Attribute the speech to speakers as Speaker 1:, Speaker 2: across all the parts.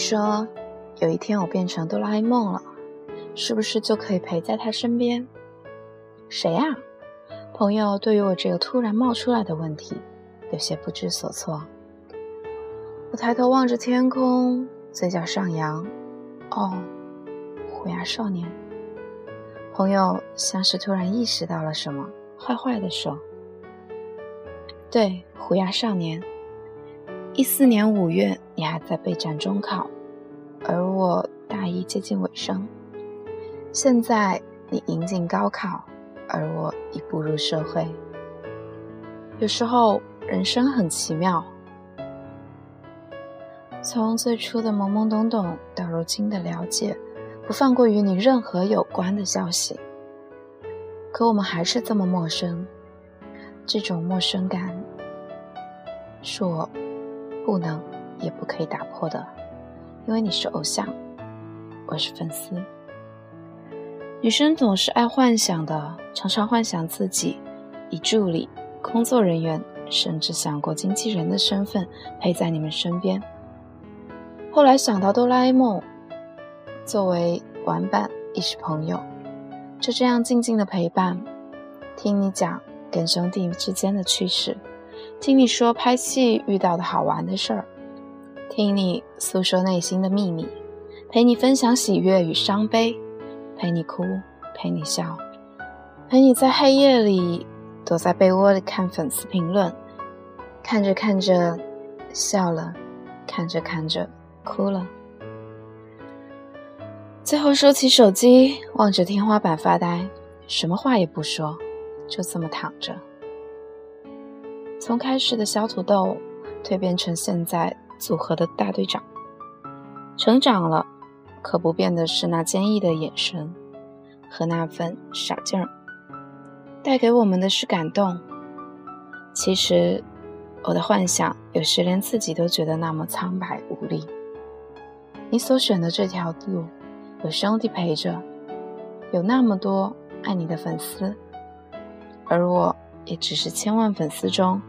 Speaker 1: 说，有一天我变成哆啦 A 梦了，是不是就可以陪在他身边？谁呀？朋友对于我这个突然冒出来的问题，有些不知所措。我抬头望着天空，嘴角上扬。哦，虎牙少年。朋友像是突然意识到了什么，坏坏的说：“对，虎牙少年。”一四年五月，你还在备战中考，而我大一接近尾声。现在你迎进高考，而我已步入社会。有时候人生很奇妙，从最初的懵懵懂懂到如今的了解，不放过与你任何有关的消息。可我们还是这么陌生，这种陌生感，是我。不能，也不可以打破的，因为你是偶像，我是粉丝。女生总是爱幻想的，常常幻想自己以助理、工作人员，甚至想过经纪人的身份陪在你们身边。后来想到哆啦 A 梦，作为玩伴亦是朋友，就这样静静的陪伴，听你讲跟兄弟之间的趣事。听你说拍戏遇到的好玩的事儿，听你诉说内心的秘密，陪你分享喜悦与伤悲，陪你哭，陪你笑，陪你在黑夜里躲在被窝里看粉丝评论，看着看着笑了，看着看着哭了，最后收起手机，望着天花板发呆，什么话也不说，就这么躺着。从开始的小土豆，蜕变成现在组合的大队长。成长了，可不变的是那坚毅的眼神和那份傻劲儿。带给我们的是感动。其实，我的幻想有时连自己都觉得那么苍白无力。你所选的这条路，有兄弟陪着，有那么多爱你的粉丝，而我也只是千万粉丝中。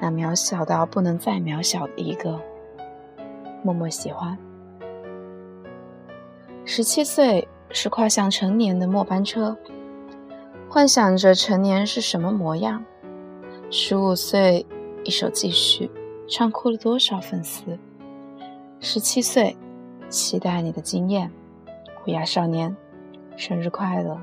Speaker 1: 那渺小到不能再渺小的一个，默默喜欢。十七岁是跨向成年的末班车，幻想着成年是什么模样。十五岁，一首继续，唱哭了多少粉丝。十七岁，期待你的惊艳，虎牙少年，生日快乐。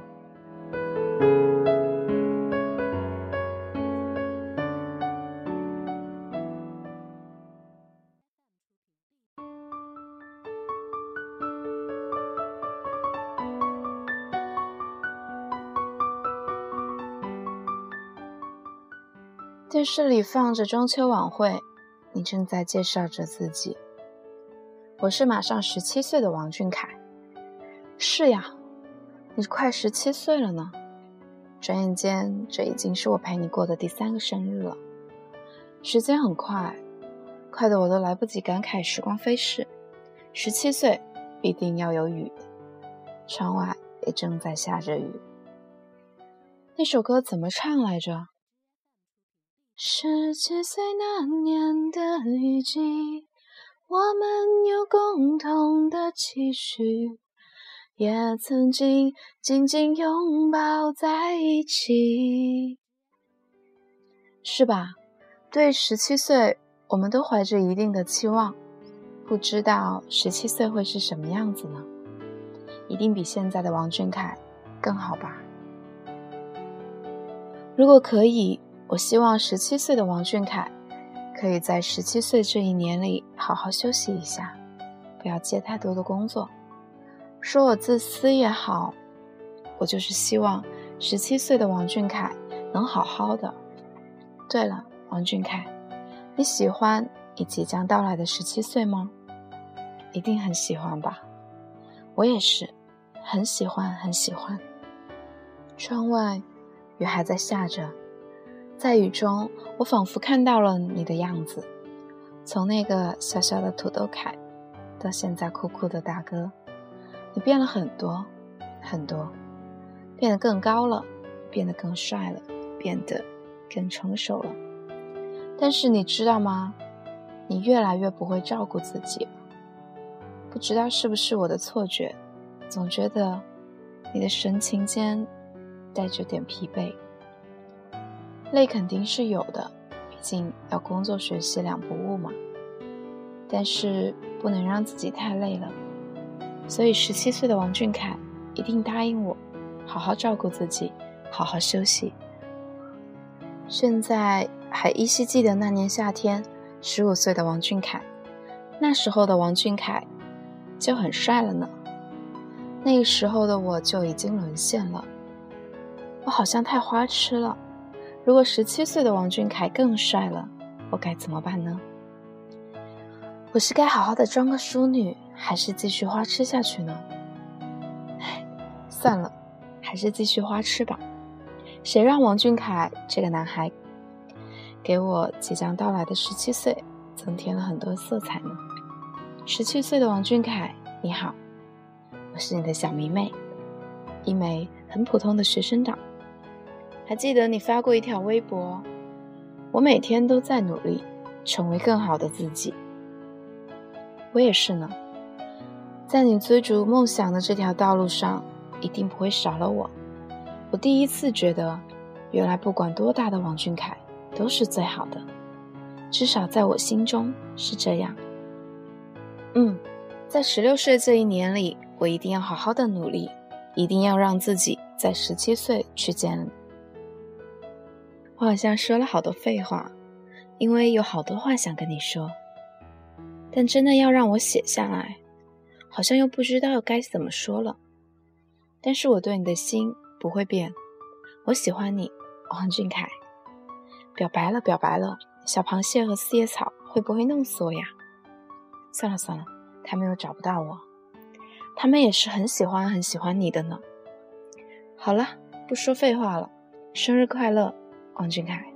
Speaker 1: 电视里放着中秋晚会，你正在介绍着自己。我是马上十七岁的王俊凯。是呀，你快十七岁了呢。转眼间，这已经是我陪你过的第三个生日了。时间很快，快的我都来不及感慨时光飞逝。十七岁，必定要有雨。窗外也正在下着雨。那首歌怎么唱来着？十七岁那年的雨季，我们有共同的期许，也曾经紧紧拥抱在一起，是吧？对十七岁，我们都怀着一定的期望，不知道十七岁会是什么样子呢？一定比现在的王俊凯更好吧？如果可以。我希望十七岁的王俊凯，可以在十七岁这一年里好好休息一下，不要接太多的工作。说我自私也好，我就是希望十七岁的王俊凯能好好的。对了，王俊凯，你喜欢你即将到来的十七岁吗？一定很喜欢吧？我也是，很喜欢，很喜欢。窗外雨还在下着，在雨中，我仿佛看到了你的样子，从那个小小的土豆凯，到现在酷酷的大哥，你变了很多，很多，变得更高了，变得更帅了，变得更成熟了。但是你知道吗？你越来越不会照顾自己。不知道是不是我的错觉，总觉得你的神情间带着点疲惫。累肯定是有的，毕竟要工作学习两不误嘛。但是不能让自己太累了，所以十七岁的王俊凯一定答应我，好好照顾自己，好好休息。现在还依稀记得那年夏天，十五岁的王俊凯，那时候的王俊凯。就很帅了呢。那个时候的我就已经沦陷了，我好像太花痴了。如果十七岁的王俊凯更帅了，我该怎么办呢？我是该好好的装个淑女，还是继续花痴下去呢？唉，算了，还是继续花痴吧。谁让王俊凯这个男孩给我即将到来的十七岁增添了很多色彩呢？十七岁的王俊凯，你好，我是你的小迷妹，一枚很普通的学生党。还记得你发过一条微博，我每天都在努力，成为更好的自己。我也是呢，在你追逐梦想的这条道路上，一定不会少了我。我第一次觉得，原来不管多大的王俊凯都是最好的，至少在我心中是这样。嗯，在十六岁这一年里，我一定要好好的努力，一定要让自己在十七岁去见你。我好像说了好多废话，因为有好多话想跟你说，但真的要让我写下来，好像又不知道该怎么说了。但是我对你的心不会变，我喜欢你，王俊凯。表白了，表白了，小螃蟹和四叶草会不会弄死我呀？算了算了，他们又找不到我，他们也是很喜欢很喜欢你的呢。好了，不说废话了，生日快乐，王俊凯。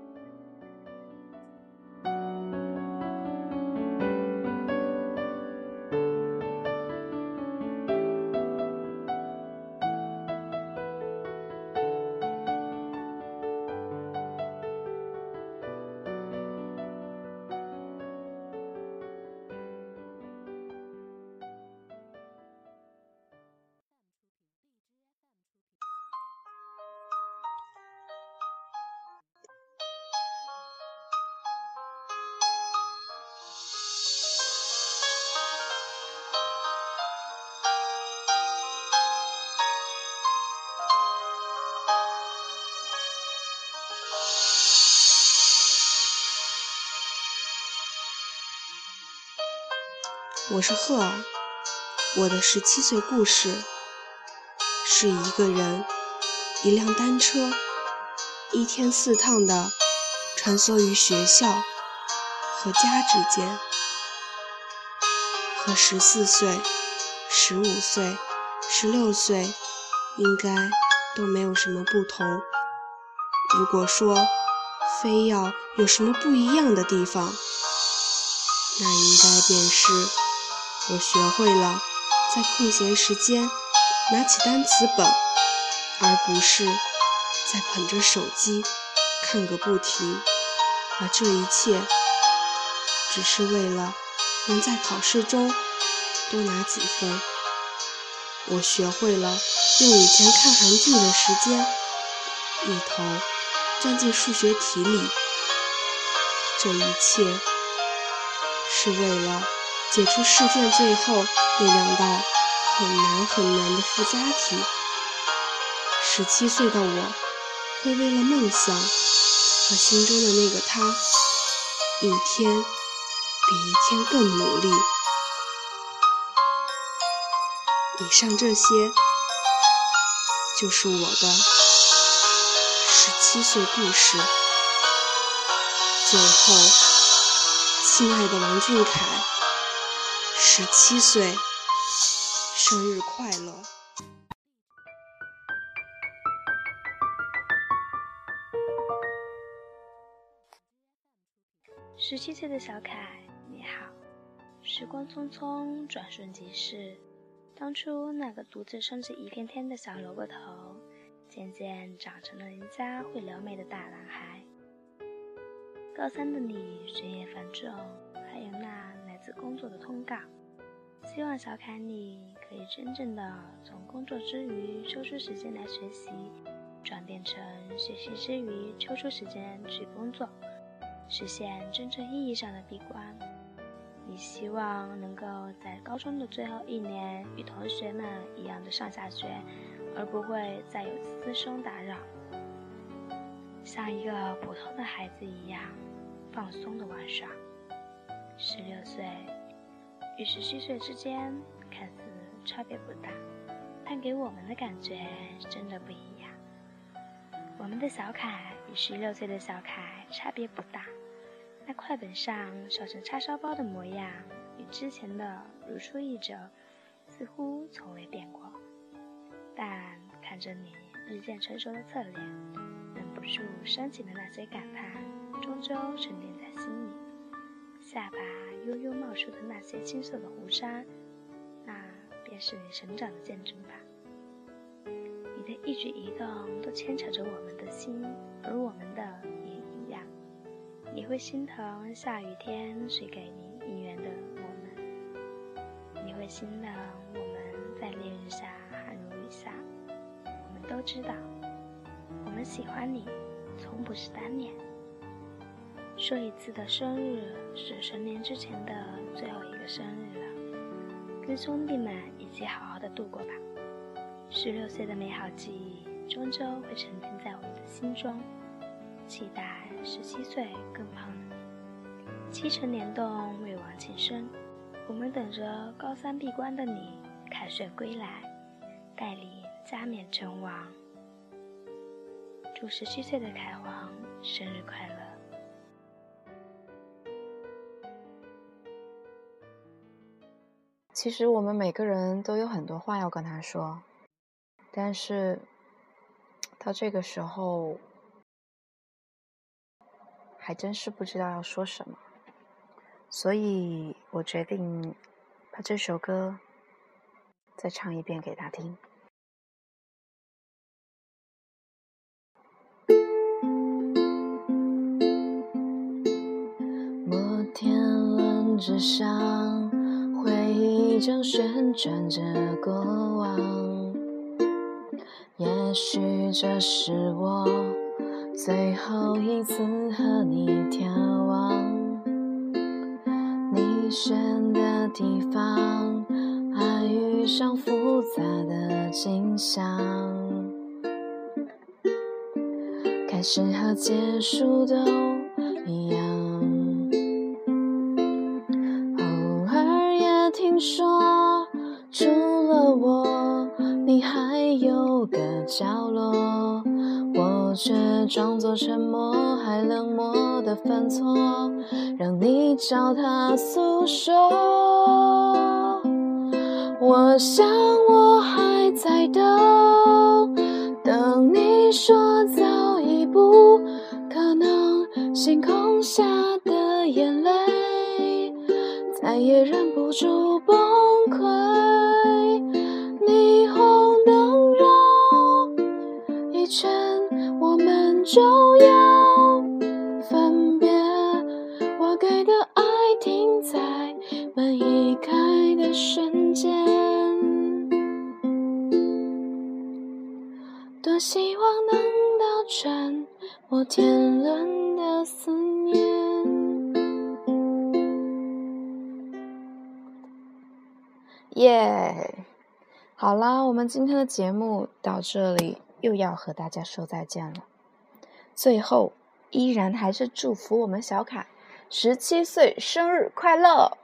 Speaker 2: 我是赫尔，我的十七岁故事是一个人、一辆单车，一天四趟的穿梭于学校和家之间，和十四岁、十五岁、十六岁应该都没有什么不同。如果说非要有什么不一样的地方，那应该便是。我学会了在空闲时间拿起单词本，而不是在捧着手机看个不停。而这一切，只是为了能在考试中多拿几分。我学会了用以前看韩剧的时间，一头钻进数学题里。这一切，是为了。解出试卷最后那两道很难很难的附加题。十七岁的我，会为了梦想和心中的那个他，一天比一天更努力。以上这些，就是我的十七岁故事。最后，亲爱的王俊凯，十七岁，生日快乐！
Speaker 3: 十七岁的小凯，你好。时光匆匆，转瞬即逝。当初那个独自撑起一片天的小萝卜头，渐渐长成了人家会撩妹的大男孩。高三的你，学业繁重，工作的通告。希望小凯你可以真正的从工作之余抽出时间来学习，转变成学习之余抽出时间去工作，实现真正意义上的闭关。你希望能够在高中的最后一年与同学们一样的上下学，而不会再有私生打扰，像一个普通的孩子一样。放松的玩耍。十六岁与十七岁之间看似差别不大，但给我们的感觉真的不一样。我们的小凯与十六岁的小凯差别不大，那快本上烧成叉烧包的模样与之前的如出一辙，似乎从未变过。但看着你日渐成熟的侧脸，忍不住升起的那些感叹。终究沉淀在心里，下巴悠悠冒出的那些青涩的胡渣，那便是你成长的见证吧。你的一举一动都牵扯着我们的心，而我们的也一样。你会心疼下雨天谁给你应援的我们，你会心疼我们在烈日下汗如雨下。我们都知道，我们喜欢你，从不是单恋。这一次的生日是成年之前的最后一个生日了，跟兄弟们一起好好的度过吧。十六岁的美好记忆终究会沉淀在我们的心中，期待十七岁更胖。七成联动为王庆生，我们等着高三闭关的你凯旋归来，带领加冕成王。祝十七岁的凯皇生日快乐！
Speaker 1: 其实我们每个人都有很多话要跟他说，但是到这个时候，还真是不知道要说什么，所以我决定把这首歌再唱一遍给他听。摩天轮之上。回忆正旋转着过往，也许这是我最后一次和你眺望。你选的地方，爱遇上复杂的景象，开始和结束都却装作沉默，还冷漠的犯错，让你找他诉说。我想我还在等，等你说早已不可能，星空下的眼泪。再也忍不住希望能倒转摩天轮的思念。耶，好啦，我们今天的节目到这里又要和大家说再见了。最后，依然还是祝福我们小凯十七岁生日快乐！